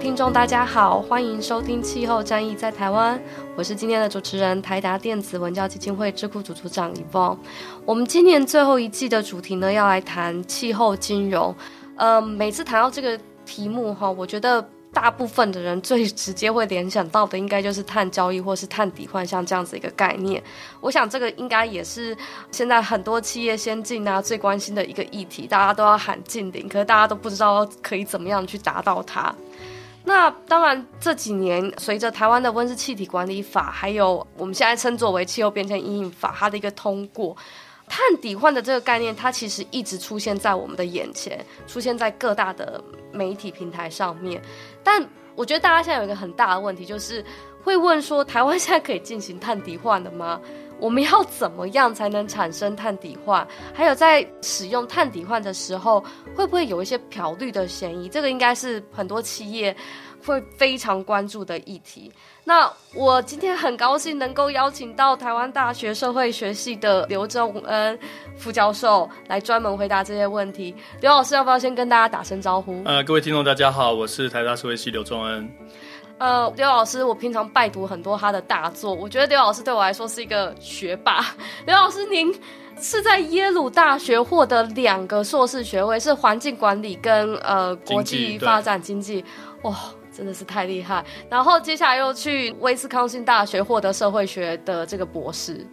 听众，大家好，欢迎收听《气候战役在台湾》，我是今天的主持人，台达电子文教基金会智库组组长李峰。我们今年最后一季的主题呢，要来谈气候金融。呃，每次谈到这个题目哈，我觉得大部分的人最直接会联想到的，应该就是碳交易或是碳抵换，像这样子一个概念。我想这个应该也是现在很多企业先进啊最关心的一个议题，大家都要喊净零，可是大家都不知道可以怎么样去达到它。那当然，这几年随着台湾的温室气体管理法，还有我们现在称作为气候变迁阴影法，它的一个通过，碳抵换的这个概念，它其实一直出现在我们的眼前，出现在各大的媒体平台上面。但我觉得大家现在有一个很大的问题，就是会问说，台湾现在可以进行碳抵换的吗？我们要怎么样才能产生碳抵换？还有在使用碳抵换的时候，会不会有一些漂绿的嫌疑？这个应该是很多企业会非常关注的议题。那我今天很高兴能够邀请到台湾大学社会学系的刘仲恩副教授来专门回答这些问题。刘老师要不要先跟大家打声招呼？呃，各位听众大家好，我是台大社会系刘仲恩。呃，刘老师，我平常拜读很多他的大作，我觉得刘老师对我来说是一个学霸。刘老师，您是在耶鲁大学获得两个硕士学位，是环境管理跟呃国际发展经济，哇，真的是太厉害。然后接下来又去威斯康星大学获得社会学的这个博士。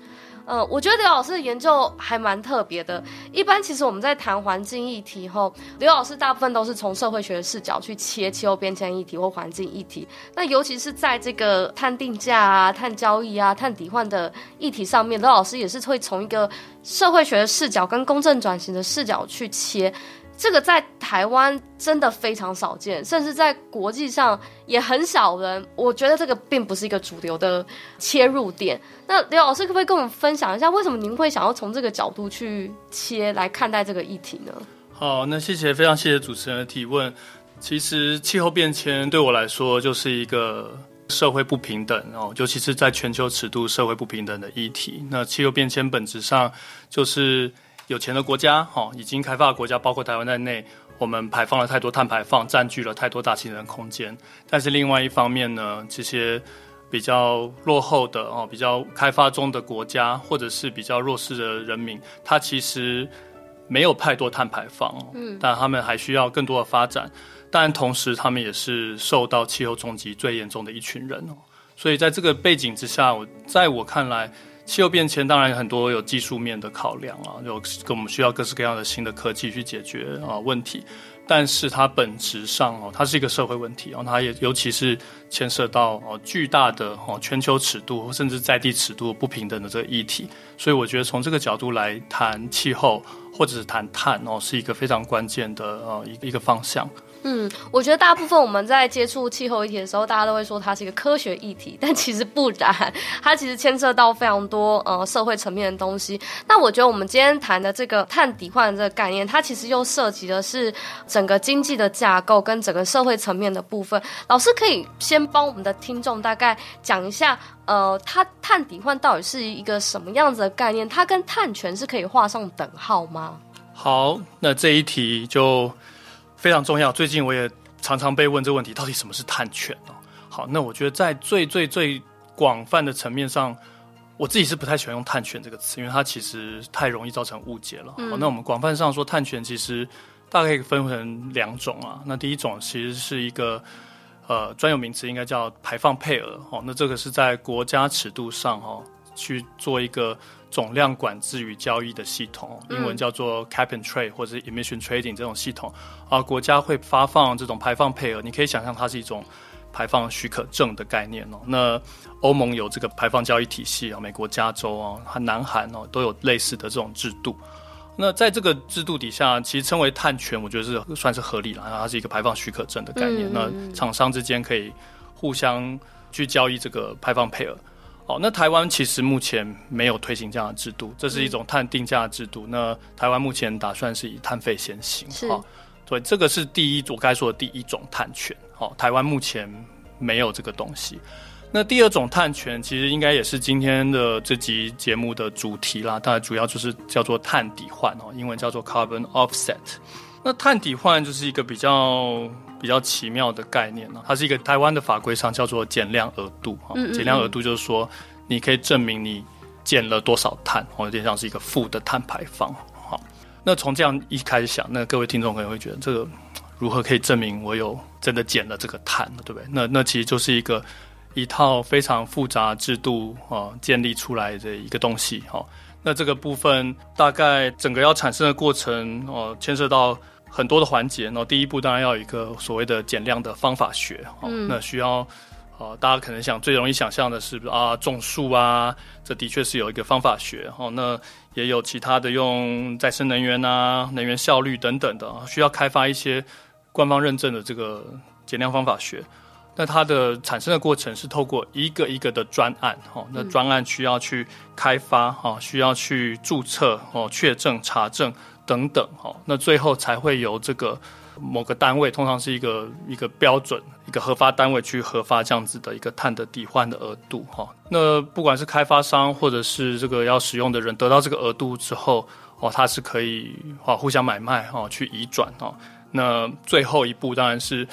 嗯，我觉得刘老师的研究还蛮特别的。一般其实我们在谈环境议题后，刘老师大部分都是从社会学的视角去切气候变迁议题或环境议题。那尤其是在这个碳定价啊、碳交易啊、碳抵换的议题上面，刘老师也是会从一个社会学的视角跟公正转型的视角去切。这个在台湾真的非常少见，甚至在国际上也很少人。我觉得这个并不是一个主流的切入点。那刘老师可不可以跟我们分享一下，为什么您会想要从这个角度去切来看待这个议题呢？好，那谢谢，非常谢谢主持人的提问。其实气候变迁对我来说就是一个社会不平等哦，尤其是在全球尺度社会不平等的议题。那气候变迁本质上就是。有钱的国家，哈，已经开发的国家，包括台湾在内，我们排放了太多碳排放，占据了太多大气层空间。但是另外一方面呢，这些比较落后的哦，比较开发中的国家，或者是比较弱势的人民，他其实没有太多碳排放，嗯，但他们还需要更多的发展。但同时，他们也是受到气候冲击最严重的一群人哦。所以在这个背景之下，我在我看来。气候变迁当然很多有技术面的考量啊，有跟我们需要各式各样的新的科技去解决啊问题，但是它本质上哦，它是一个社会问题啊，它也尤其是牵涉到哦巨大的哦全球尺度甚至在地尺度不平等的这个议题，所以我觉得从这个角度来谈气候或者是谈碳哦，是一个非常关键的呃一一个方向。嗯，我觉得大部分我们在接触气候议题的时候，大家都会说它是一个科学议题，但其实不然，它其实牵涉到非常多呃社会层面的东西。那我觉得我们今天谈的这个碳抵换这个概念，它其实又涉及的是整个经济的架构跟整个社会层面的部分。老师可以先帮我们的听众大概讲一下，呃，它碳抵换到底是一个什么样子的概念？它跟碳权是可以画上等号吗？好，那这一题就。非常重要。最近我也常常被问这个问题：到底什么是碳权哦？好，那我觉得在最最最广泛的层面上，我自己是不太喜欢用“碳权”这个词，因为它其实太容易造成误解了。好，那我们广泛上说，碳权其实大概可以分成两种啊。那第一种其实是一个呃专有名词，应该叫排放配额哦。那这个是在国家尺度上哈、哦、去做一个总量管制与交易的系统，英文叫做 Cap and Trade 或者是 Emission Trading 这种系统啊。国家会发放这种排放配额，你可以想象它是一种排放许可证的概念哦。那欧盟有这个排放交易体系啊，美国加州啊和南韩哦都有类似的这种制度。那在这个制度底下，其实称为碳权，我觉得是算是合理了。它是一个排放许可证的概念。那厂商之间可以互相去交易这个排放配额。哦，那台湾其实目前没有推行这样的制度，这是一种碳定价制度。嗯、那台湾目前打算是以碳费先行。是。哦，对，这个是第一，我刚才说的第一种碳权。哦，台湾目前没有这个东西。那第二种碳权，其实应该也是今天的这集节目的主题啦。当然，主要就是叫做碳抵换哦，英文叫做 carbon offset。那碳抵换就是一个比较比较奇妙的概念呢。它是一个台湾的法规上叫做减量额度哈。减量额度就是说，你可以证明你减了多少碳，哦，有点像是一个负的碳排放。好，那从这样一开始想，那各位听众可能会觉得，这个如何可以证明我有真的减了这个碳呢？对不对？那那其实就是一个。一套非常复杂制度啊，建立出来的一个东西哈。那这个部分大概整个要产生的过程哦，牵涉到很多的环节。然后第一步当然要有一个所谓的减量的方法学。嗯。那需要啊，大家可能想最容易想象的是啊，种树啊，这的确是有一个方法学。哦，那也有其他的用再生能源啊，能源效率等等的，需要开发一些官方认证的这个减量方法学。那它的产生的过程是透过一个一个的专案，哈，那专案需要去开发，哈，需要去注册，哦，确证、查证等等，哈，那最后才会由这个某个单位，通常是一个一个标准、一个核发单位去核发这样子的一个碳的抵换的额度，哈。那不管是开发商或者是这个要使用的人得到这个额度之后，哦，它是可以啊互相买卖，哈，去移转，哦。那最后一步当然是。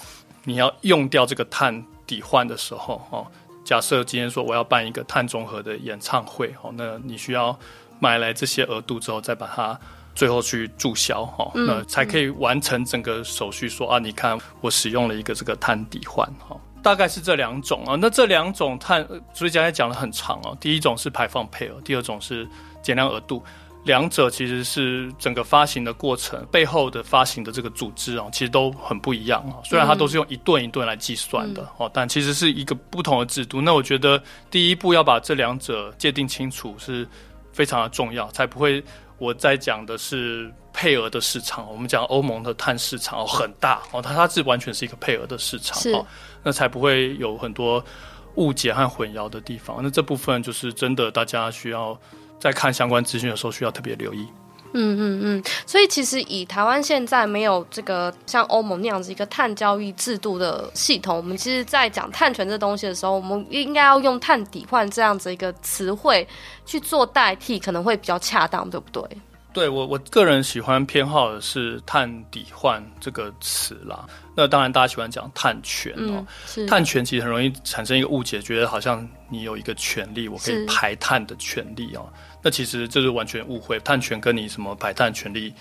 你要用掉这个碳抵换的时候，哦，假设今天说我要办一个碳中和的演唱会，哦，那你需要买来这些额度之后，再把它最后去注销，哈，那才可以完成整个手续。说啊，你看我使用了一个这个碳抵换，哈，大概是这两种啊。那这两种碳，所以刚才讲的很长哦。第一种是排放配额，第二种是减量额度。两者其实是整个发行的过程背后的发行的这个组织啊，其实都很不一样啊。虽然它都是用一顿一顿来计算的哦，但其实是一个不同的制度。那我觉得第一步要把这两者界定清楚是非常的重要，才不会我在讲的是配额的市场，我们讲欧盟的碳市场哦很大哦，它它是完全是一个配额的市场哦，那才不会有很多误解和混淆的地方。那这部分就是真的大家需要。在看相关资讯的时候，需要特别留意。嗯嗯嗯，所以其实以台湾现在没有这个像欧盟那样子一个碳交易制度的系统，我们其实，在讲碳权这东西的时候，我们应该要用碳抵换这样子一个词汇去做代替，可能会比较恰当，对不对？对，我我个人喜欢偏好的是碳抵换这个词啦。那当然，大家喜欢讲碳权哦。嗯、碳权其实很容易产生一个误解，觉得好像你有一个权利，我可以排碳的权利哦。那其实这是完全误会，碳权跟你什么排碳权利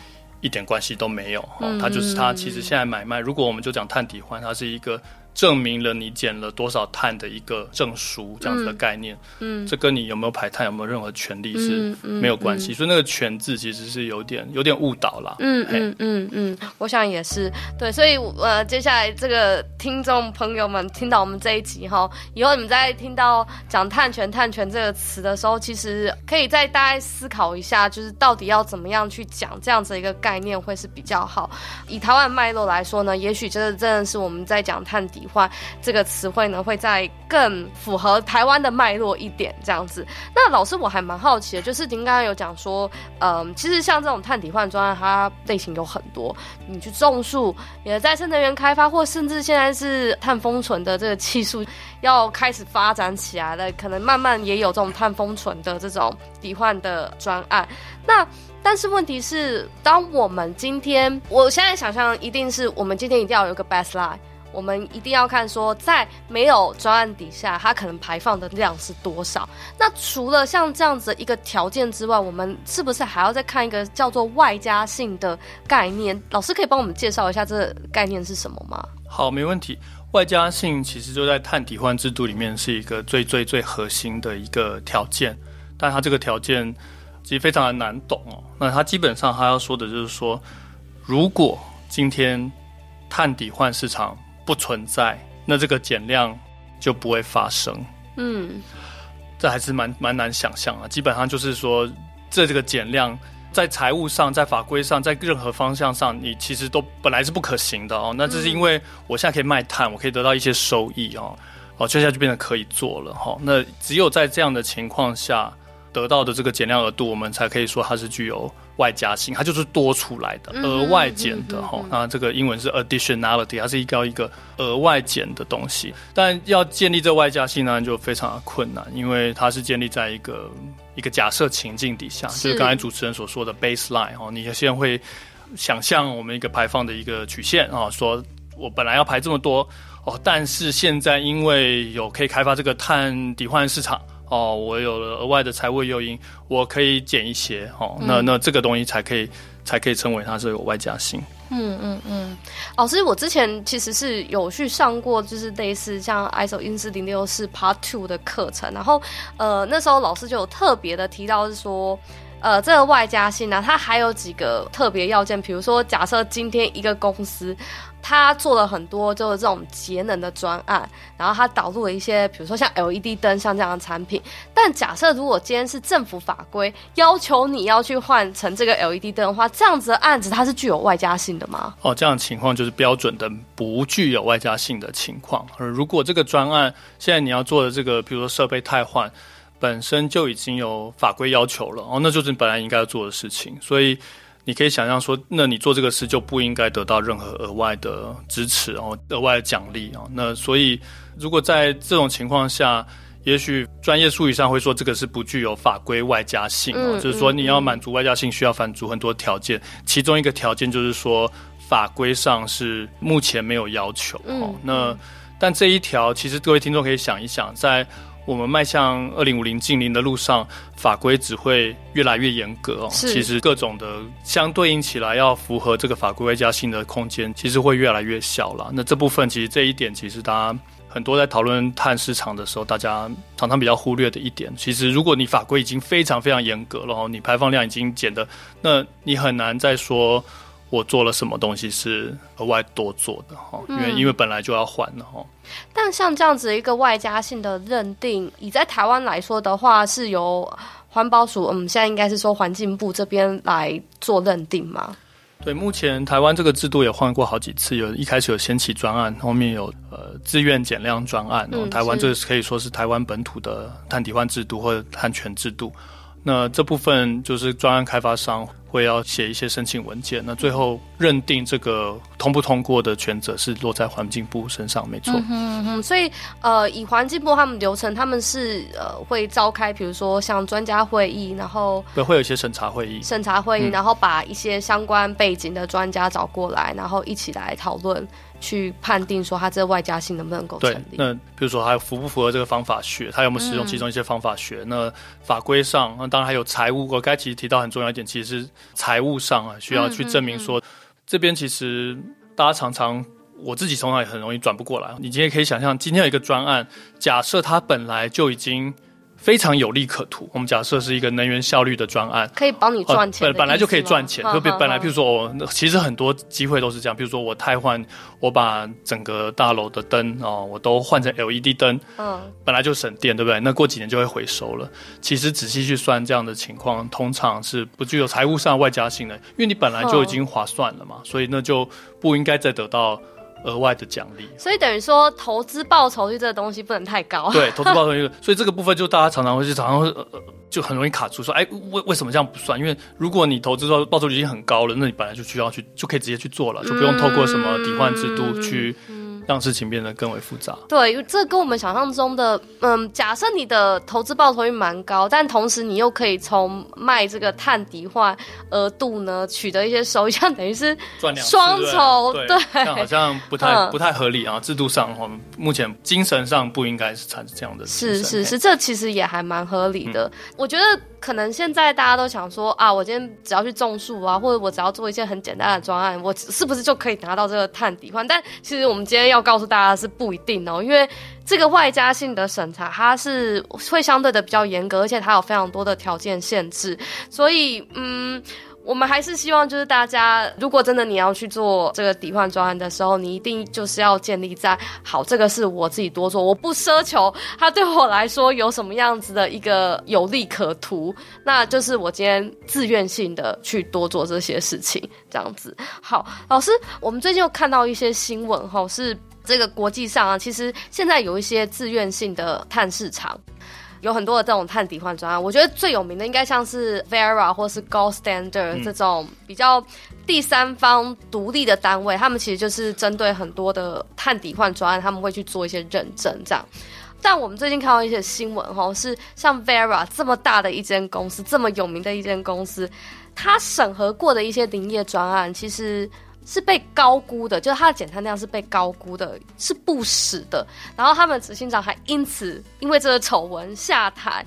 一点关系都没有哦。它就是它，其实现在买卖，如果我们就讲碳抵换，它是一个。证明了你减了多少碳的一个证书，这样子的概念，嗯，嗯，这跟你有没有排碳，有没有任何权利是没有关系，嗯。嗯嗯、所以那个“权”字其实是有点有点误导了，嗯嗯嗯嗯，我想也是。对，所以呃，接下来这个听众朋友们听到我们这一集哈，以后你们在听到讲碳权、碳权这个词的时候，其实可以再大概思考一下，就是到底要怎么样去讲这样子一个概念会是比较好。以台湾脉络来说呢，也许这真的是我们在讲碳抵换这个词汇呢，会再更符合台湾的脉络一点，这样子。那老师，我还蛮好奇的，就是您刚刚有讲说，嗯，其实像这种碳抵换专案，它类型有很多。你去种树，你的再生能源开发，或甚至现在是碳封存的这个技术要开始发展起来了，可能慢慢也有这种碳封存的这种抵换的专案。那但是问题是，当我们今天，我现在想象一定是我们今天一定要有个 baseline。我们一定要看说，在没有专案底下，它可能排放的量是多少。那除了像这样子一个条件之外，我们是不是还要再看一个叫做外加性的概念？老师可以帮我们介绍一下这个概念是什么吗？好，没问题。外加性其实就在碳抵换制度里面是一个最最最核心的一个条件，但它这个条件其实非常的难懂哦。那它基本上它要说的就是说，如果今天碳抵换市场不存在，那这个减量就不会发生。嗯，这还是蛮蛮难想象啊。基本上就是说，这这个减量。在财务上，在法规上，在任何方向上，你其实都本来是不可行的哦。那这是因为我现在可以卖碳，我可以得到一些收益哦，哦，接下来就变得可以做了哈。那只有在这样的情况下得到的这个减量额度，我们才可以说它是具有外加性，它就是多出来的、额外减的哈。那这个英文是 additionality，它是一个一个额外减的东西。但要建立这个外加性呢，就非常的困难，因为它是建立在一个。一个假设情境底下，就是刚才主持人所说的 baseline 哦，你现在会想象我们一个排放的一个曲线啊，说我本来要排这么多哦，但是现在因为有可以开发这个碳抵换市场哦，我有了额外的财务诱因，我可以减一些哦，那那这个东西才可以才可以称为它是有外加性。嗯嗯嗯，老师，我之前其实是有去上过，就是类似像 ISO 一四零六四 Part Two 的课程，然后呃那时候老师就有特别的提到是说。呃，这个外加性呢，它还有几个特别要件，比如说，假设今天一个公司，他做了很多就是这种节能的专案，然后他导入了一些，比如说像 LED 灯像这样的产品，但假设如果今天是政府法规要求你要去换成这个 LED 灯的话，这样子的案子它是具有外加性的吗？哦，这样的情况就是标准的不具有外加性的情况。而如果这个专案现在你要做的这个，比如说设备汰换。本身就已经有法规要求了哦，那就是你本来应该要做的事情，所以你可以想象说，那你做这个事就不应该得到任何额外的支持哦，额外的奖励哦。那所以如果在这种情况下，也许专业术语上会说这个是不具有法规外加性哦，就是说你要满足外加性需要满足很多条件，其中一个条件就是说法规上是目前没有要求哦。那但这一条其实各位听众可以想一想，在我们迈向二零五零近零的路上，法规只会越来越严格哦。其实各种的相对应起来，要符合这个法规外加性的空间，其实会越来越小了。那这部分其实这一点，其实大家很多在讨论碳市场的时候，大家常常比较忽略的一点。其实如果你法规已经非常非常严格了，你排放量已经减的，那你很难再说。我做了什么东西是额外多做的哈？因为因为本来就要换的哈。但像这样子一个外加性的认定，以在台湾来说的话，是由环保署，嗯，现在应该是说环境部这边来做认定吗？对，目前台湾这个制度也换过好几次，有一开始有先期专案，后面有呃自愿减量专案。嗯，台湾这个可以说是台湾本土的碳抵换制度或者碳权制度。那这部分就是专案开发商会要写一些申请文件，那最后认定这个通不通过的权责是落在环境部身上，没错。嗯哼哼，所以呃，以环境部他们流程，他们是呃会召开，比如说像专家会议，然后对，会有一些审查会议，审查会议，然后把一些相关背景的专家找过来，然后一起来讨论。去判定说他这个外加性能不能够成立？那比如说还符不符合这个方法学？他有没有使用其中一些方法学？嗯、那法规上，那当然还有财务。我刚才其实提到很重要一点，其实是财务上啊，需要去证明说，嗯嗯嗯、这边其实大家常常我自己从来也很容易转不过来。你今天可以想象，今天有一个专案，假设它本来就已经。非常有利可图。我们假设是一个能源效率的专案，可以帮你赚钱、呃。本本来就可以赚钱，特别本来，譬如说我其实很多机会都是这样。比如说我汰换，我把整个大楼的灯哦，我都换成 LED 灯，嗯，本来就省电，对不对？那过几年就会回收了。其实仔细去算这样的情况，通常是不具有财务上外加性的，因为你本来就已经划算了嘛，所以那就不应该再得到。额外的奖励，所以等于说投资报酬率这个东西不能太高。对，投资报酬率，所以这个部分就大家常常会去，常常会呃就很容易卡住，说，哎，为为什么这样不算？因为如果你投资报报酬率已经很高了，那你本来就需要去，就可以直接去做了，就不用透过什么抵换制度去让事情变得更为复杂。对，这跟我们想象中的，嗯，假设你的投资报酬率蛮高，但同时你又可以从卖这个碳抵换额度呢取得一些收益，像等于是双重，对，这样好像不太、嗯、不太合理啊。制度上，我们目前精神上不应该是产生这样的。是是是，这其实也还蛮合理的。嗯、我觉得。可能现在大家都想说啊，我今天只要去种树啊，或者我只要做一些很简单的专案，我是不是就可以拿到这个碳抵换？但其实我们今天要告诉大家是不一定哦，因为这个外加性的审查它是会相对的比较严格，而且它有非常多的条件限制，所以嗯。我们还是希望，就是大家，如果真的你要去做这个抵换专案的时候，你一定就是要建立在好，这个是我自己多做，我不奢求它对我来说有什么样子的一个有利可图，那就是我今天自愿性的去多做这些事情，这样子。好，老师，我们最近又看到一些新闻，哈，是这个国际上啊，其实现在有一些自愿性的碳市场。有很多的这种碳抵换专案，我觉得最有名的应该像是 Verra 或是 Gold Standard 这种比较第三方独立的单位，他们其实就是针对很多的碳抵换专案，他们会去做一些认证这样。但我们最近看到一些新闻，吼，是像 Verra 这么大的一间公司，这么有名的一间公司，它审核过的一些林业专案，其实。是被高估的，就是它的减碳量是被高估的，是不实的。然后他们执行长还因此因为这个丑闻下台，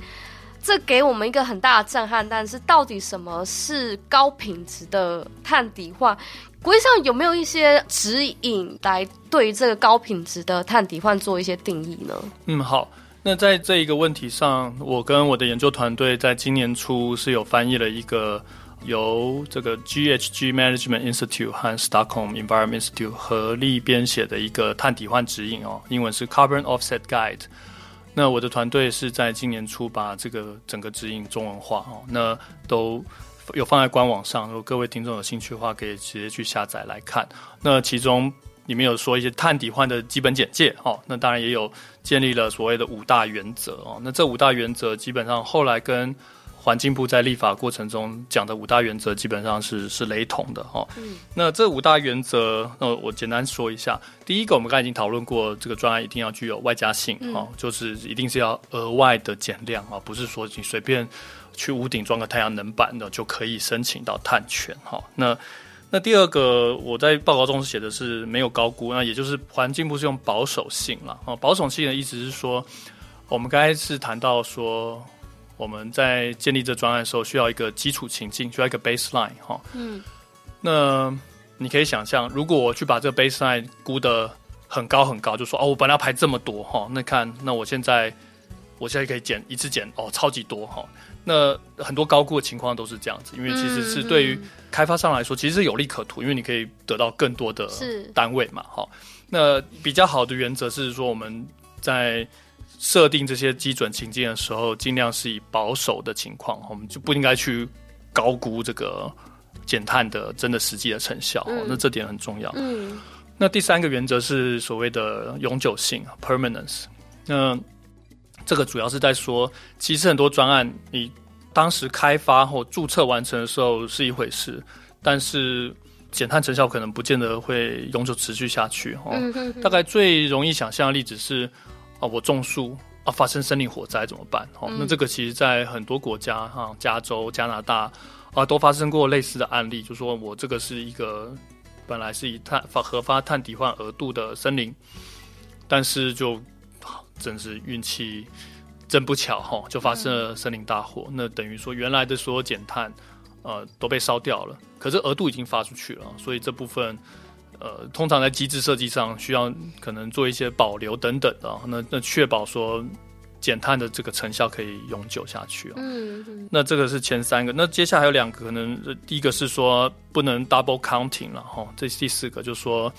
这给我们一个很大的震撼。但是到底什么是高品质的碳抵换？国际上有没有一些指引来对这个高品质的碳抵换做一些定义呢？嗯，好。那在这一个问题上，我跟我的研究团队在今年初是有翻译了一个。由这个 GHG Management Institute 和 Stockholm Environment Institute 合力编写的一个碳抵换指引哦，英文是 Carbon Offset Guide。那我的团队是在今年初把这个整个指引中文化哦，那都有放在官网上，如果各位听众有兴趣的话，可以直接去下载来看。那其中里面有说一些碳抵换的基本简介哦，那当然也有建立了所谓的五大原则哦。那这五大原则基本上后来跟环境部在立法过程中讲的五大原则基本上是是雷同的哈。嗯，那这五大原则，那，我简单说一下。第一个，我们刚才已经讨论过，这个专案一定要具有外加性哈，就是一定是要额外的减量啊，不是说你随便去屋顶装个太阳能板的就可以申请到碳权哈。那那第二个，我在报告中写的是没有高估，那也就是环境部是用保守性了啊。保守性的意思是说，我们刚才是谈到说。我们在建立这专案的时候，需要一个基础情境，需要一个 baseline 哈。嗯。那你可以想象，如果我去把这个 baseline 估得很高很高，就说哦，我本来要排这么多哈，那看那我现在我现在可以减一次减哦，超级多哈。那很多高估的情况都是这样子，因为其实是对于开发商来说，其实是有利可图，因为你可以得到更多的单位嘛哈。那比较好的原则是说，我们在设定这些基准情境的时候，尽量是以保守的情况，我们就不应该去高估这个减碳的真的实际的成效。嗯、那这点很重要。嗯。那第三个原则是所谓的永久性 （permanence）。那这个主要是在说，其实很多专案你当时开发或注册完成的时候是一回事，但是减碳成效可能不见得会永久持续下去。嗯哼哼。大概最容易想象的例子是。啊，我种树啊，发生森林火灾怎么办？哦、嗯，那这个其实，在很多国家，哈，加州、加拿大啊，都发生过类似的案例。就说我这个是一个本来是以碳发核发碳抵换额度的森林，但是就真是运气真不巧，哈，就发生了森林大火。嗯、那等于说，原来的所有减碳呃都被烧掉了，可是额度已经发出去了，所以这部分。呃，通常在机制设计上需要可能做一些保留等等的，那那确保说减碳的这个成效可以永久下去。嗯，嗯，那这个是前三个，那接下来还有两个，可能第一个是说不能 double counting 了哈，这第四个就是说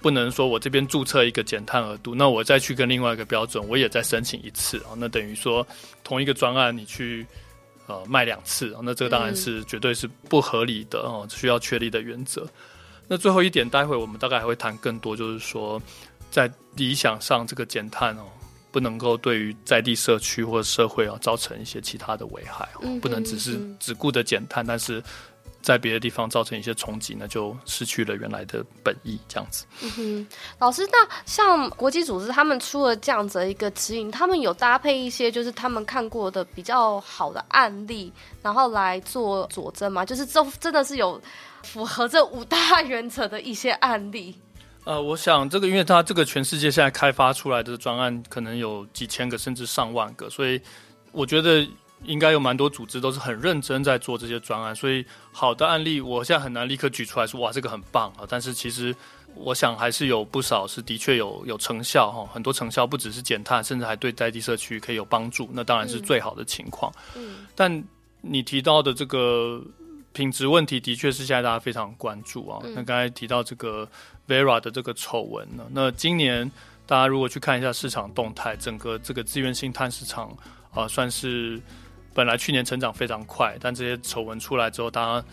不能说我这边注册一个减碳额度，那我再去跟另外一个标准，我也再申请一次啊，那等于说同一个专案你去呃卖两次，那这个当然是绝对是不合理的哦，需要确立的原则。那最后一点，待会我们大概还会谈更多，就是说，在理想上，这个减碳哦，不能够对于在地社区或者社会啊造成一些其他的危害哦，不能只是只顾着减碳，但是在别的地方造成一些冲击，那就失去了原来的本意，这样子。嗯哼，老师，那像国际组织他们出了这样子的一个指引，他们有搭配一些就是他们看过的比较好的案例，然后来做佐证吗？就是这真的是有符合这五大原则的一些案例。呃，我想这个，因为它这个全世界现在开发出来的专案可能有几千个甚至上万个，所以我觉得。应该有蛮多组织都是很认真在做这些专案，所以好的案例我现在很难立刻举出来说哇，这个很棒啊！但是其实我想还是有不少是的确有有成效哈，很多成效不只是减碳，甚至还对在地社区可以有帮助，那当然是最好的情况。嗯，但你提到的这个品质问题，的确是现在大家非常关注啊。那刚才提到这个 Verra 的这个丑闻呢，那今年大家如果去看一下市场动态，整个这个资源性碳市场啊，算是。本来去年成长非常快，但这些丑闻出来之后，大家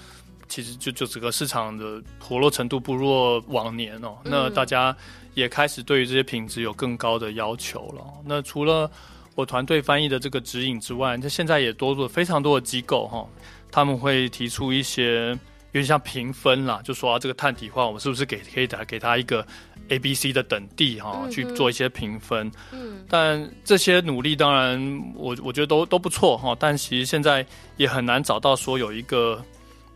其实就就整个市场的活络程度不若往年哦。嗯、那大家也开始对于这些品质有更高的要求了。那除了我团队翻译的这个指引之外，那现在也多了非常多的机构哈，他们会提出一些有点像评分啦，就说啊，这个碳体化，我们是不是给可以打给他一个。A、B、C 的等地哈，去做一些评分。嗯，但这些努力当然我我觉得都都不错哈。但其实现在也很难找到说有一个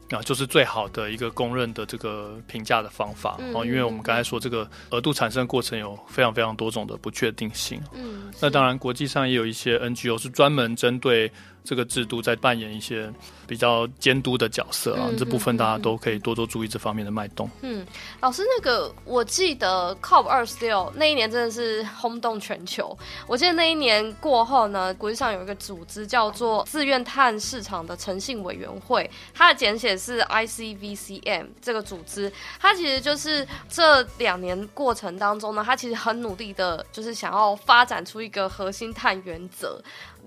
啊，就是最好的一个公认的这个评价的方法哦。因为我们刚才说这个额度产生过程有非常非常多种的不确定性。嗯，那当然国际上也有一些 NGO 是专门针对这个制度在扮演一些比较监督的角色啊，嗯、这部分大家都可以多多注意这方面的脉动。嗯，老师，那个我记得 COP 二十六那一年真的是轰动全球。我记得那一年过后呢，国际上有一个组织叫做自愿碳市场的诚信委员会，它的简写是 ICVCM 这个组织，它其实就是这两年过程当中呢，它其实很努力的，就是想要发展出一个核心碳原则。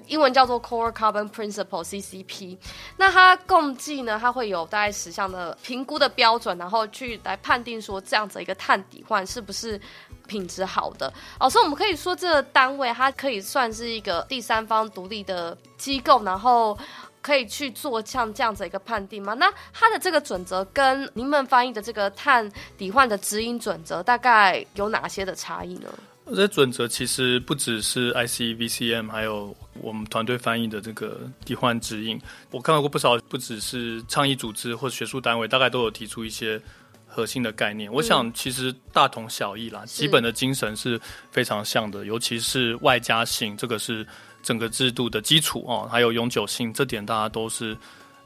英文叫做 Core Carbon Principal CCP 那它共计呢，它会有大概十项的评估的标准，然后去来判定说这样子一个碳抵换是不是品质好的。老师，我们可以说这个单位它可以算是一个第三方独立的机构，然后可以去做像这样子一个判定吗？那它的这个准则跟您们翻译的这个碳抵换的指引准则大概有哪些的差异呢？这准则其实不只是 ICVCM，还有我们团队翻译的这个抵换指引。我看到过不少，不只是倡议组织或学术单位，大概都有提出一些核心的概念。嗯、我想其实大同小异啦，基本的精神是非常像的，尤其是外加性，这个是整个制度的基础哦。还有永久性，这点大家都是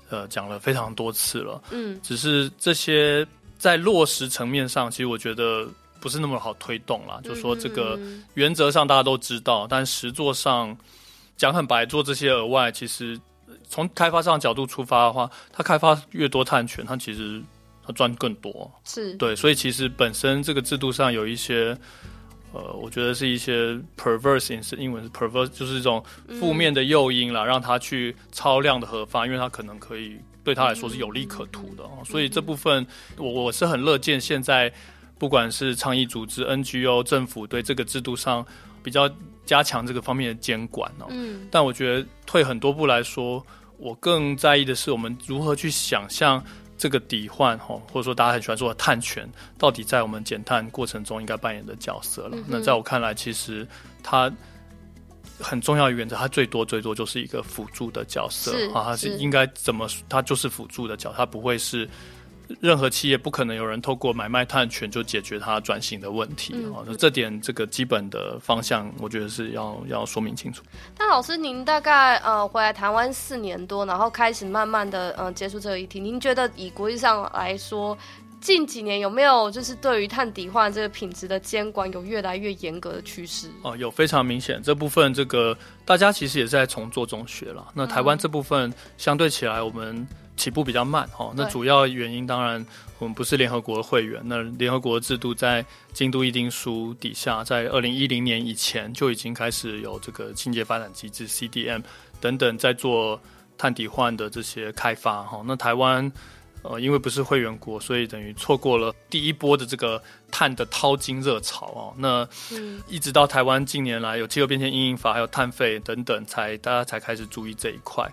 呃讲了非常多次了。嗯，只是这些在落实层面上，其实我觉得。不是那么好推动啦，就说这个原则上大家都知道，但实作上讲很白，做这些额外，其实从开发商的角度出发的话，他开发越多碳权，他其实他赚更多，是。对，所以其实本身这个制度上有一些，呃，我觉得是一些 perverse，是英文是 perverse，就是一种负面的诱因啦，让他去超量的核发，因为他可能可以对他来说是有利可图的，所以这部分我我是很乐见现在。不管是倡议组织、NGO、政府对这个制度上比较加强这个方面的监管哦，嗯，但我觉得退很多步来说，我更在意的是我们如何去想象这个抵换哈，或者说大家很喜欢说的碳权，到底在我们减碳过程中应该扮演的角色了。嗯、那在我看来，其实它很重要的原则，它最多最多就是一个辅助的角色啊，它是应该怎么，它就是辅助的角色，它不会是。任何企业不可能有人透过买卖碳权就解决它转型的问题啊！那、嗯、这点这个基本的方向，我觉得是要要说明清楚。那老师，您大概呃回来台湾四年多，然后开始慢慢的呃接触这个议题，您觉得以国际上来说，近几年有没有就是对于碳抵换这个品质的监管有越来越严格的趋势？哦，有非常明显，这部分这个大家其实也是在从做中学了。那台湾这部分相对起来，我们。起步比较慢哈，那主要原因当然我们不是联合国的会员。那联合国的制度在京都议定书底下，在二零一零年以前就已经开始有这个清洁发展机制 CDM 等等在做碳抵换的这些开发哈。那台湾呃因为不是会员国，所以等于错过了第一波的这个碳的淘金热潮哦。那一直到台湾近年来有气候变迁阴影法还有碳费等等，才大家才开始注意这一块。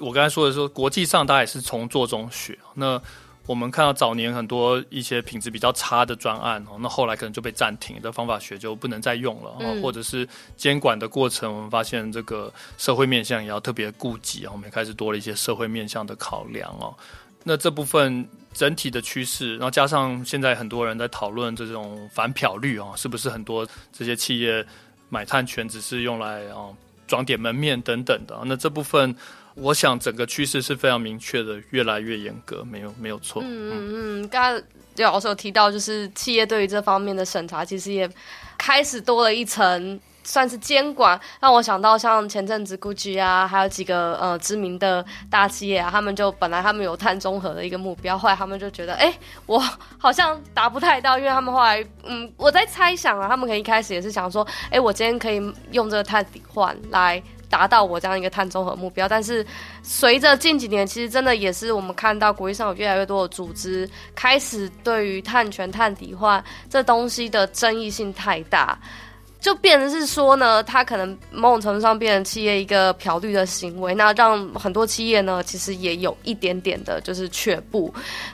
我刚才说的说，国际上大家也是从做中学。那我们看到早年很多一些品质比较差的专案哦，那后来可能就被暂停，的方法学就不能再用了，嗯、或者是监管的过程，我们发现这个社会面向也要特别顾及啊，我们也开始多了一些社会面向的考量哦。那这部分整体的趋势，然后加上现在很多人在讨论这种反漂绿啊，是不是很多这些企业买碳权只是用来啊装点门面等等的？那这部分。我想整个趋势是非常明确的，越来越严格，没有没有错。嗯嗯嗯，刚刚刘老师有提到，就是企业对于这方面的审查，其实也开始多了一层，算是监管。让我想到像前阵子 Gucci 啊，还有几个呃知名的大企业啊，他们就本来他们有碳中和的一个目标，后来他们就觉得，哎，我好像达不太到，因为他们后来，嗯，我在猜想啊，他们可能一开始也是想说，哎，我今天可以用这个碳抵换来。达到我这样一个碳中和目标，但是随着近几年，其实真的也是我们看到国际上有越来越多的组织开始对于碳权、碳抵换这东西的争议性太大。就变成是说呢，它可能某种程度上变成企业一个漂绿的行为，那让很多企业呢，其实也有一点点的就是却步。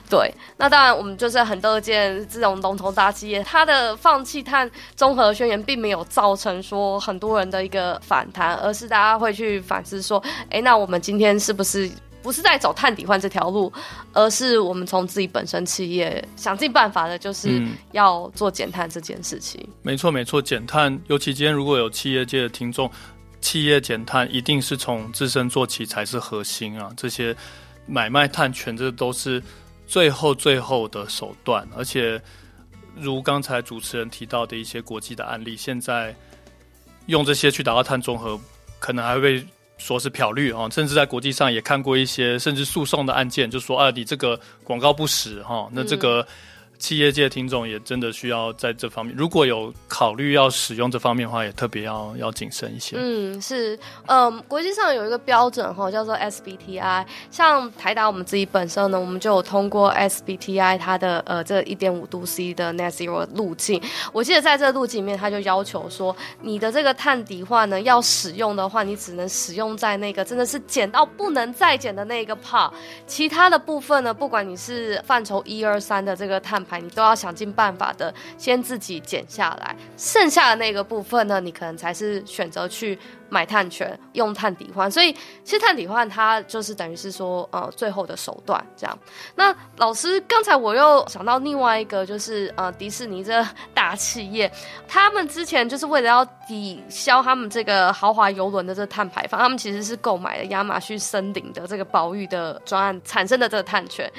对，那当然我们就是很乐见这种龙头大企业，它的放弃碳中和宣言，并没有造成说很多人的一个反弹，而是大家会去反思说，哎，那我们今天是不是？不是在走碳抵换这条路，而是我们从自己本身企业想尽办法的，就是要做减碳这件事情。嗯、没错，没错，减碳。尤其今天如果有企业界的听众，企业减碳一定是从自身做起才是核心啊。这些买卖碳权，这都是最后最后的手段。而且，如刚才主持人提到的一些国际的案例，现在用这些去达到碳中和，可能还会。说是漂绿啊，甚至在国际上也看过一些甚至诉讼的案件，就说啊，你这个广告不实哈，那这个。企业界听众也真的需要在这方面，如果有考虑要使用这方面的话，也特别要要谨慎一些。嗯，是，嗯，国际上有一个标准哈，叫做 SBTI。像台达我们自己本身呢，我们就有通过 SBTI 它的呃这一点五度 C 的 Net Zero 路径。我记得在这个路径里面，它就要求说，你的这个碳抵化呢，要使用的话，你只能使用在那个真的是减到不能再减的那个 part，其他的部分呢，不管你是范畴一二三的这个碳。牌你都要想尽办法的，先自己减下来，剩下的那个部分呢，你可能才是选择去买碳权，用碳抵换。所以，其实碳抵换它就是等于是说，呃，最后的手段这样。那老师，刚才我又想到另外一个，就是呃，迪士尼这 大企业，他们之前就是为了要抵消他们这个豪华游轮的这碳排放，他们其实是购买了亚马逊森林的这个保育的专案产生的这个碳权。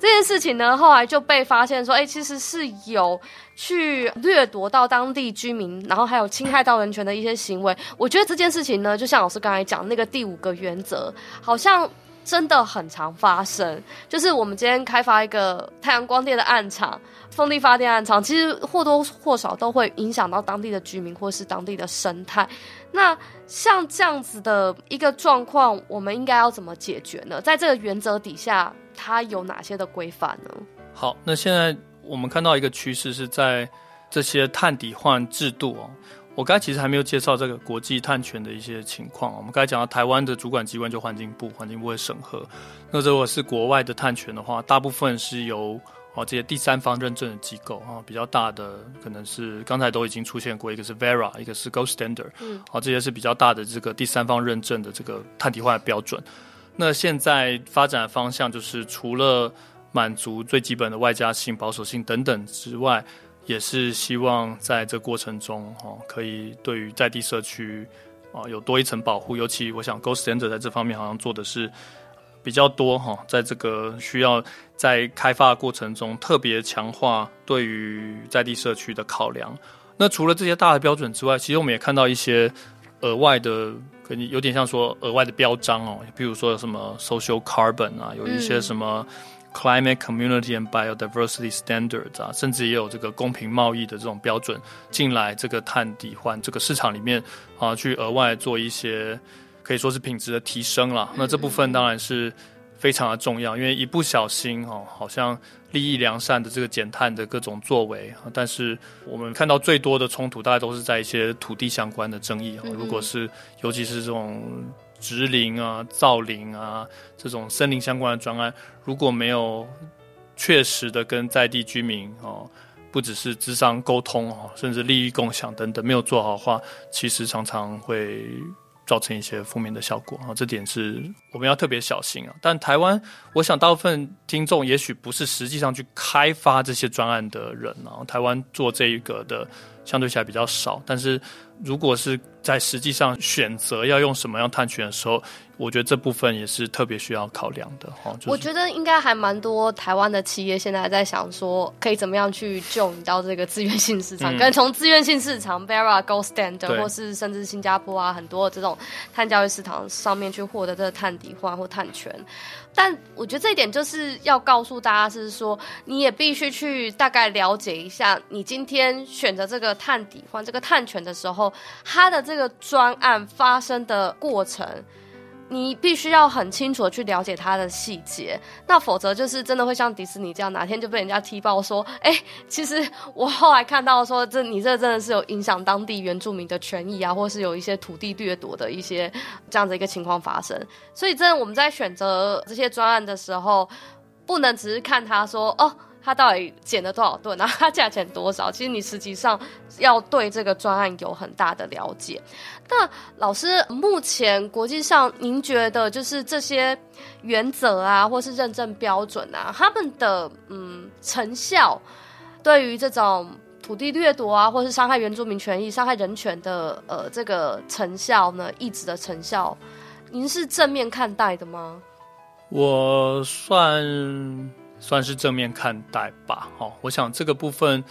这件事情呢，后来就被发现说，哎，其实是有去掠夺到当地居民，然后还有侵害到人权的一些行为。我觉得这件事情呢，就像老师刚才讲那个第五个原则，好像真的很常发生。就是我们今天开发一个太阳光电的暗场、风力发电暗场，其实或多或少都会影响到当地的居民或是当地的生态。那像这样子的一个状况，我们应该要怎么解决呢？在这个原则底下。它有哪些的规范呢？好，那现在我们看到一个趋势是在这些碳抵换制度哦。我刚才其实还没有介绍这个国际碳权的一些情况。我们刚才讲到台湾的主管机关就环境部，环境部会审核。那如果是国外的碳权的话，大部分是由哦这些第三方认证的机构啊，比较大的可能是刚才都已经出现过，一个是 Verra，一个是 Gold Standard，嗯，好，这些是比较大的这个第三方认证的这个碳抵换的标准。那现在发展方向就是，除了满足最基本的外加性、保守性等等之外，也是希望在这过程中，哈，可以对于在地社区啊有多一层保护。尤其我想 GOStand 在这方面好像做的是比较多，哈，在这个需要在开发过程中特别强化对于在地社区的考量。那除了这些大的标准之外，其实我们也看到一些额外的。有点像说额外的标章哦，比如说什么 social carbon 啊，有一些什么 climate community and biodiversity standards 啊，甚至也有这个公平贸易的这种标准进来这个碳抵换这个市场里面啊，去额外做一些可以说是品质的提升了。那这部分当然是。非常的重要，因为一不小心哦，好像立意良善的这个减碳的各种作为，但是我们看到最多的冲突，大概都是在一些土地相关的争议。如果是尤其是这种植林啊、造林啊这种森林相关的专案，如果没有确实的跟在地居民哦，不只是智商沟通哦，甚至利益共享等等，没有做好的话，其实常常会。造成一些负面的效果啊，这点是我们要特别小心啊。但台湾，我想大部分听众也许不是实际上去开发这些专案的人啊。台湾做这一个的相对起来比较少，但是如果是在实际上选择要用什么样碳权的时候，我觉得这部分也是特别需要考量的哈。就是、我觉得应该还蛮多台湾的企业现在在想说，可以怎么样去救你到这个资源性市场，跟、嗯、从资源性市场 Verra Gold Standard 或是甚至新加坡啊很多这种碳交易市场上面去获得这个碳抵换或碳权。但我觉得这一点就是要告诉大家，是说你也必须去大概了解一下，你今天选择这个探底换这个探权的时候，它的这个专案发生的过程。你必须要很清楚的去了解它的细节，那否则就是真的会像迪士尼这样，哪天就被人家踢爆说，哎、其实我后来看到说，这你这真的是有影响当地原住民的权益啊，或是有一些土地掠夺的一些这样子一个情况发生。所以，真的我们在选择这些专案的时候，不能只是看他说，哦。他到底减了多少吨？然后他价钱多少？其实你实际上要对这个专案有很大的了解。那老师，目前国际上您觉得就是这些原则啊，或是认证标准啊，他们的嗯成效，对于这种土地掠夺啊，或是伤害原住民权益、伤害人权的呃这个成效呢，一直的成效，您是正面看待的吗？我算。算是正面看待吧，哦，我想这个部分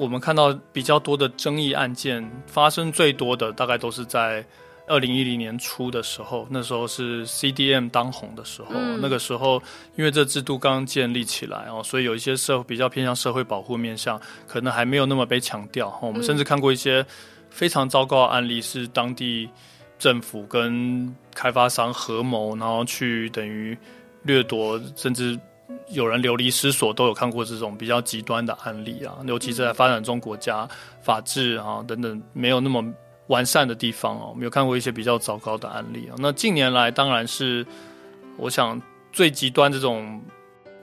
我们看到比较多的争议案件发生最多的，大概都是在二零一零年初的时候，那时候是 CDM 当红的时候，嗯、那个时候因为这制度刚建立起来哦，所以有一些社比较偏向社会保护面向，可能还没有那么被强调。我们甚至看过一些非常糟糕的案例，是当地政府跟开发商合谋，然后去等于掠夺，甚至。有人流离失所，都有看过这种比较极端的案例啊，尤其是在发展中国家，法治啊等等没有那么完善的地方哦，我们有看过一些比较糟糕的案例啊。那近年来，当然是我想最极端这种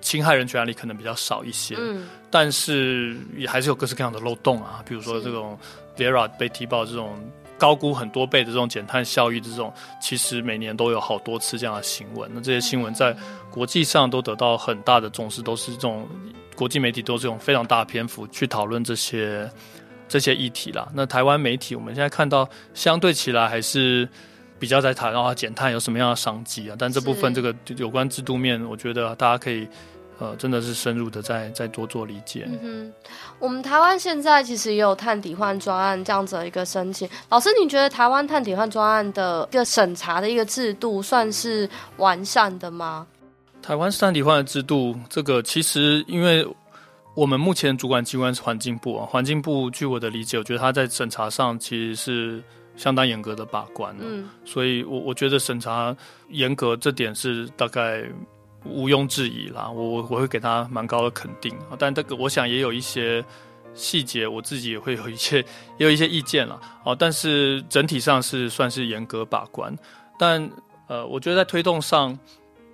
侵害人权案例可能比较少一些，嗯，但是也还是有各式各样的漏洞啊，比如说这种 Verra 被踢爆这种。高估很多倍的这种减碳效益的这种，其实每年都有好多次这样的新闻。那这些新闻在国际上都得到很大的重视，都是这种国际媒体都是用非常大的篇幅去讨论这些这些议题啦。那台湾媒体我们现在看到，相对起来还是比较在谈啊减碳有什么样的商机啊。但这部分这个有关制度面，我觉得大家可以。呃，真的是深入的在在多做理解。嗯哼，我们台湾现在其实也有碳抵换专案这样子的一个申请。老师，你觉得台湾碳抵换专案的一个审查的一个制度算是完善的吗？台湾碳抵换的制度，这个其实因为我们目前主管机关是环境部啊，环境部据我的理解，我觉得他在审查上其实是相当严格的把关。嗯，所以我我觉得审查严格这点是大概。毋庸置疑啦，我我我会给他蛮高的肯定，但这个我想也有一些细节，我自己也会有一些也有一些意见啦。哦，但是整体上是算是严格把关，但呃，我觉得在推动上，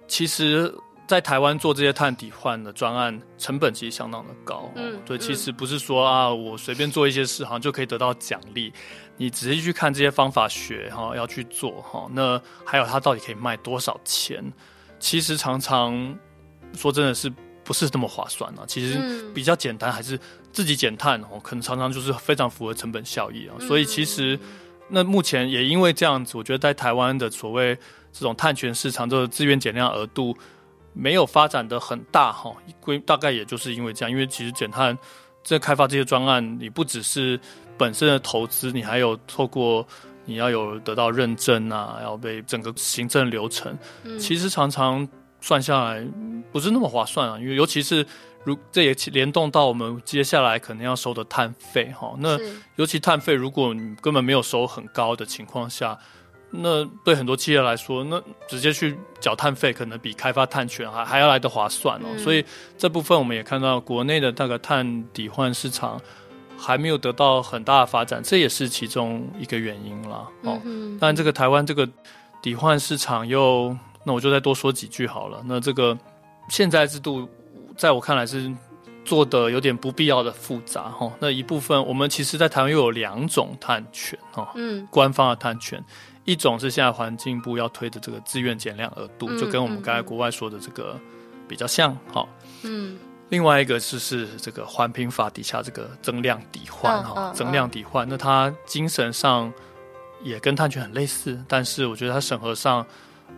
其实，在台湾做这些碳抵换的专案，成本其实相当的高。嗯，对，其实不是说啊，我随便做一些事，好像就可以得到奖励。你仔细去看这些方法学哈，要去做哈，那还有它到底可以卖多少钱？其实常常说真的是不是那么划算啊？其实比较简单，还是自己减碳哦，可能常常就是非常符合成本效益啊。所以其实那目前也因为这样子，我觉得在台湾的所谓这种碳权市场，这个资源减量额度没有发展的很大哈。规大概也就是因为这样，因为其实减碳在开发这些专案，你不只是本身的投资，你还有透过。你要有得到认证啊，要被整个行政流程，嗯、其实常常算下来不是那么划算啊。因为尤其是如这也联动到我们接下来可能要收的碳费哈。那尤其碳费，如果你根本没有收很高的情况下，那对很多企业来说，那直接去缴碳费，可能比开发碳权还还要来得划算哦。嗯、所以这部分我们也看到国内的那个碳抵换市场。还没有得到很大的发展，这也是其中一个原因啦。哦，当然，这个台湾这个抵换市场又，那我就再多说几句好了。那这个现在制度，在我看来是做的有点不必要的复杂哈。那一部分，我们其实在台湾又有两种碳权哈，嗯，官方的碳权，一种是现在环境部要推的这个自愿减量额度，就跟我们刚才国外说的这个比较像哈，嗯。另外一个就是这个环评法底下这个增量抵换哈，增量抵换，那它精神上也跟碳权很类似，但是我觉得它审核上，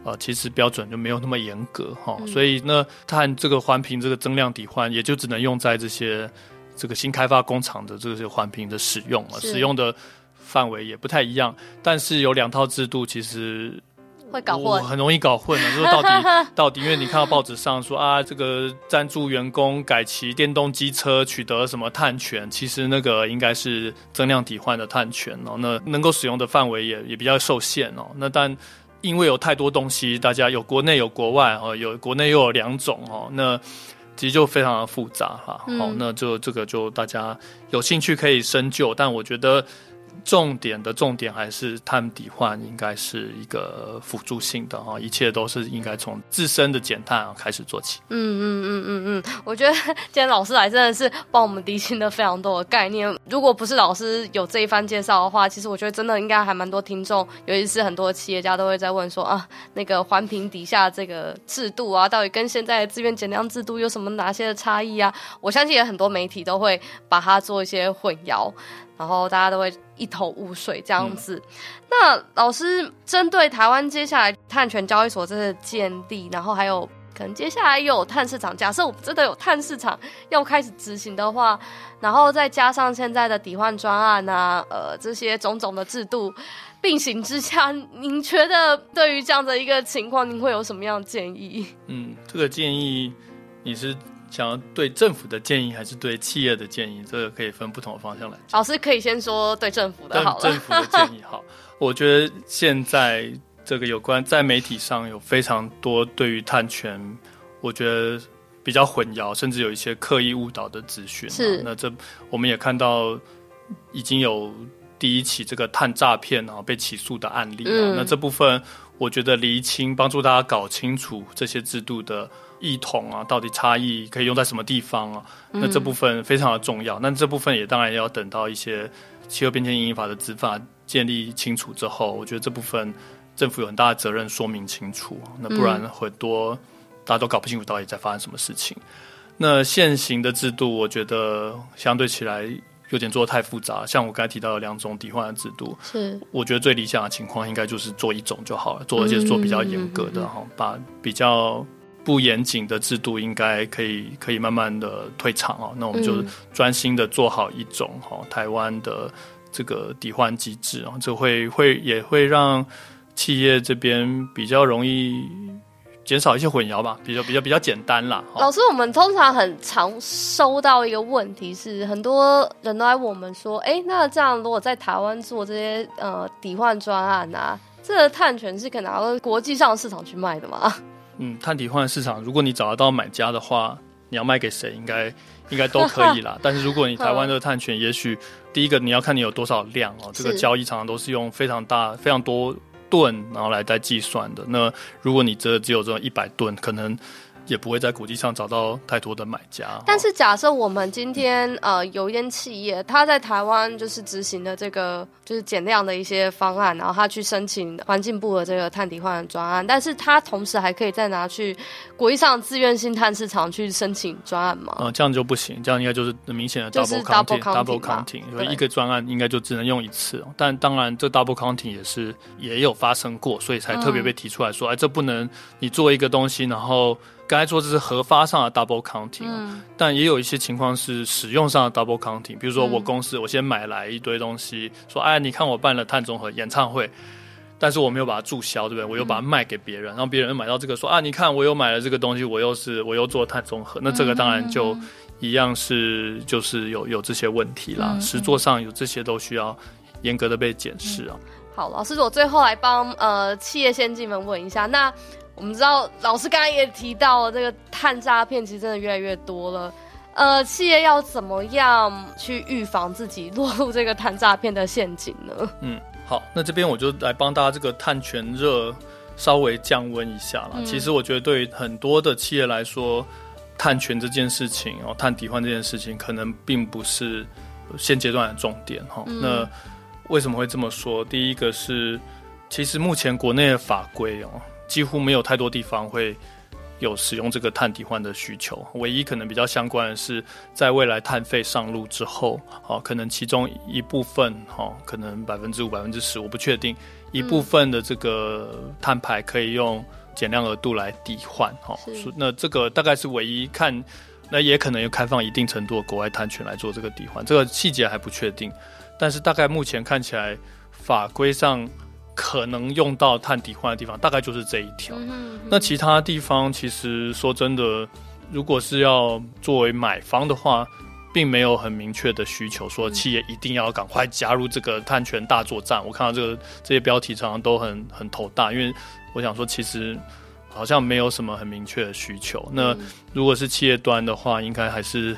呃，其实标准就没有那么严格哈，所以呢，碳这个环评这个增量抵换也就只能用在这些这个新开发工厂的这些环评的使用啊，使用的范围也不太一样，但是有两套制度其实。会搞混，很容易搞混的。就是到底 到底，因为你看到报纸上说啊，这个赞助员工改骑电动机车取得什么碳权，其实那个应该是增量抵换的碳权哦。那能够使用的范围也也比较受限哦。那但因为有太多东西，大家有国内有国外哦，有国内又有两种哦，那其实就非常的复杂哈。好，那就这个就大家有兴趣可以深究，但我觉得。重点的重点还是碳抵换，应该是一个辅助性的哈，一切都是应该从自身的减碳开始做起。嗯嗯嗯嗯嗯，我觉得今天老师来真的是帮我们厘清了非常多的概念。如果不是老师有这一番介绍的话，其实我觉得真的应该还蛮多听众，尤其是很多企业家都会在问说啊，那个环评底下这个制度啊，到底跟现在的自愿减量制度有什么哪些的差异啊？我相信也很多媒体都会把它做一些混淆。然后大家都会一头雾水这样子。嗯、那老师针对台湾接下来碳权交易所这个建立，然后还有可能接下来又有碳市场，假设我们真的有碳市场要开始执行的话，然后再加上现在的抵换专案啊，呃，这些种种的制度并行之下，您觉得对于这样的一个情况，您会有什么样的建议？嗯，这个建议你是。想要对政府的建议还是对企业的建议？这个可以分不同的方向来讲。老师可以先说对政府的好了。政府的建议好，我觉得现在这个有关在媒体上有非常多对于碳权，我觉得比较混淆，甚至有一些刻意误导的资讯。是，那这我们也看到已经有第一起这个碳诈骗啊被起诉的案例。嗯，那这部分我觉得厘清，帮助大家搞清楚这些制度的。异同啊，到底差异可以用在什么地方啊？那这部分非常的重要。那、嗯、这部分也当然要等到一些气候变迁因应法的执法建立清楚之后，我觉得这部分政府有很大的责任说明清楚。那不然很多大家都搞不清楚到底在发生什么事情。嗯、那现行的制度，我觉得相对起来有点做的太复杂。像我刚才提到的两种抵换的制度，是我觉得最理想的情况应该就是做一种就好了，做而且做比较严格的哈，把比较。不严谨的制度应该可以可以慢慢的退场哦，那我们就专心的做好一种哈台湾的这个抵换机制啊，这会会也会让企业这边比较容易减少一些混淆吧，比较比较比较简单啦。老师，我们通常很常收到一个问题是，很多人都来问我们说，哎，那这样如果在台湾做这些呃抵换专案啊，这个碳权是可以拿到国际上的市场去卖的吗？嗯，碳抵换市场，如果你找得到买家的话，你要卖给谁，应该应该都可以啦。但是如果你台湾的碳权，也许第一个你要看你有多少量哦，这个交易常常都是用非常大、非常多吨，然后来在计算的。那如果你这只有这种一百吨，可能。也不会在国际上找到太多的买家。但是假设我们今天呃有一间企业，他在台湾就是执行的这个就是减量的一些方案，然后他去申请环境部的这个碳抵换专案，但是他同时还可以再拿去国际上自愿性碳市场去申请专案吗？嗯，这样就不行，这样应该就是明显的 double counting，double counting，因为一个专案应该就只能用一次。但当然，这 double counting 也是也有发生过，所以才特别被提出来说，嗯、哎，这不能你做一个东西，然后。刚才说这是核发上的 double counting，嗯，但也有一些情况是使用上的 double counting。比如说我公司我先买来一堆东西，说哎，你看我办了碳中和演唱会，但是我没有把它注销，对不对？我又把它卖给别人，然后别人又买到这个说啊，你看我又买了这个东西，我又是我又做碳中和，那这个当然就一样是就是有有这些问题啦。实作上有这些都需要严格的被检视啊。好，老师，我最后来帮呃企业先进们问一下，那。我们知道老师刚刚也提到了这个碳诈骗，其实真的越来越多了。呃，企业要怎么样去预防自己落入这个碳诈骗的陷阱呢？嗯，好，那这边我就来帮大家这个碳权热稍微降温一下了。嗯、其实我觉得对很多的企业来说，碳权这件事情哦，碳抵换这件事情，可能并不是现阶段的重点哈。嗯、那为什么会这么说？第一个是，其实目前国内的法规哦，几乎没有太多地方会有使用这个碳抵换的需求。唯一可能比较相关的是，在未来碳费上路之后，哦，可能其中一部分哦，可能百分之五、百分之十，我不确定，一部分的这个碳排可以用减量额度来抵换哦。是那这个大概是唯一看，那也可能有开放一定程度的国外碳权来做这个抵换，这个细节还不确定。但是大概目前看起来，法规上可能用到碳抵换的地方，大概就是这一条。那其他地方其实说真的，如果是要作为买方的话，并没有很明确的需求，说企业一定要赶快加入这个碳权大作战。我看到这个这些标题常常都很很头大，因为我想说，其实好像没有什么很明确的需求。那如果是企业端的话，应该还是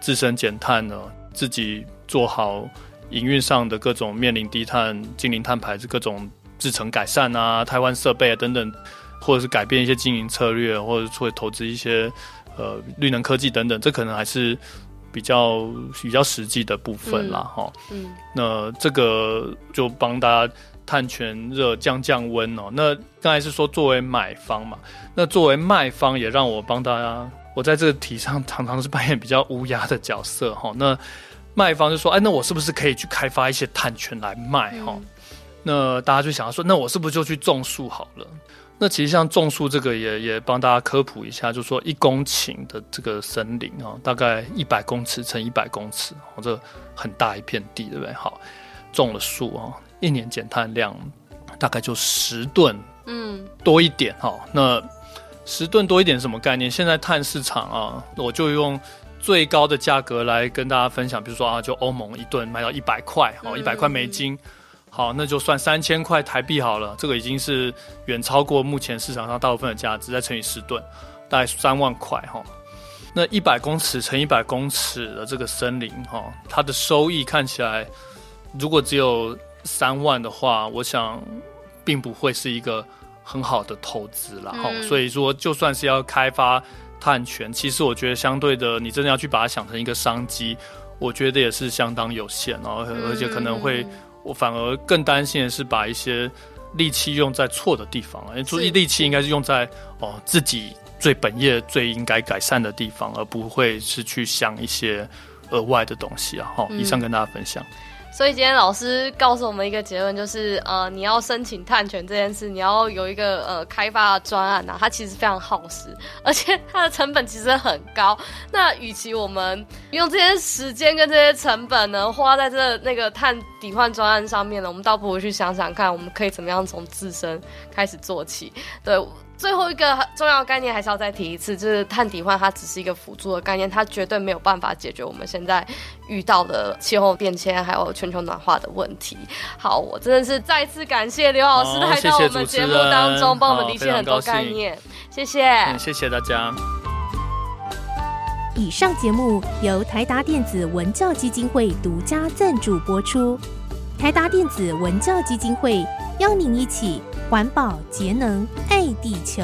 自身减碳呢，自己做好。营运上的各种面临低碳、净零碳排，是各种制程改善啊、台湾设备啊等等，或者是改变一些经营策略，或者会投资一些呃绿能科技等等，这可能还是比较比较实际的部分啦，哈。嗯。齁那这个就帮大家碳权热降降温哦。那刚才是说作为买方嘛，那作为卖方也让我帮大家，我在这个题上常常是扮演比较乌鸦的角色哈。那卖方就说：“哎，那我是不是可以去开发一些碳权来卖？哈、嗯，那大家就想要说，那我是不是就去种树好了？那其实像种树这个也也帮大家科普一下，就是说一公顷的这个森林啊，大概一百公尺乘一百公尺，哦，这很大一片地，对不对？好，种了树啊，一年减碳量大概就十吨，嗯，多一点哈。那十吨多一点什么概念？现在碳市场啊，我就用。”最高的价格来跟大家分享，比如说啊，就欧盟一吨卖到一百块，哦，一百块美金，好，那就算三千块台币好了，这个已经是远超过目前市场上大部分的价值，再乘以十吨，大概三万块哈。那一百公尺乘一百公尺的这个森林哈，它的收益看起来，如果只有三万的话，我想并不会是一个很好的投资了哈。所以说，就算是要开发。碳权其实我觉得相对的，你真的要去把它想成一个商机，我觉得也是相当有限哦，而且可能会，我反而更担心的是把一些力气用在错的地方，注意力气应该是用在哦自己最本业最应该改善的地方，而不会是去想一些额外的东西啊。好，以上跟大家分享。所以今天老师告诉我们一个结论，就是呃，你要申请碳权这件事，你要有一个呃开发的专案呐、它其实非常耗时，而且它的成本其实很高。那与其我们用这些时间跟这些成本呢，花在这那个碳抵换专案上面呢，我们倒不如去想想看，我们可以怎么样从自身开始做起。对。最后一个重要概念还是要再提一次，就是碳抵换它只是一个辅助的概念，它绝对没有办法解决我们现在遇到的气候变迁还有全球暖化的问题。好，我真的是再次感谢刘老师来到我们节目当中，帮我们理解很多概念。谢谢，嗯，谢谢大家。以上节目由台达电子文教基金会独家赞助播出。台达电子文教基金会邀您一起。环保节能爱地球。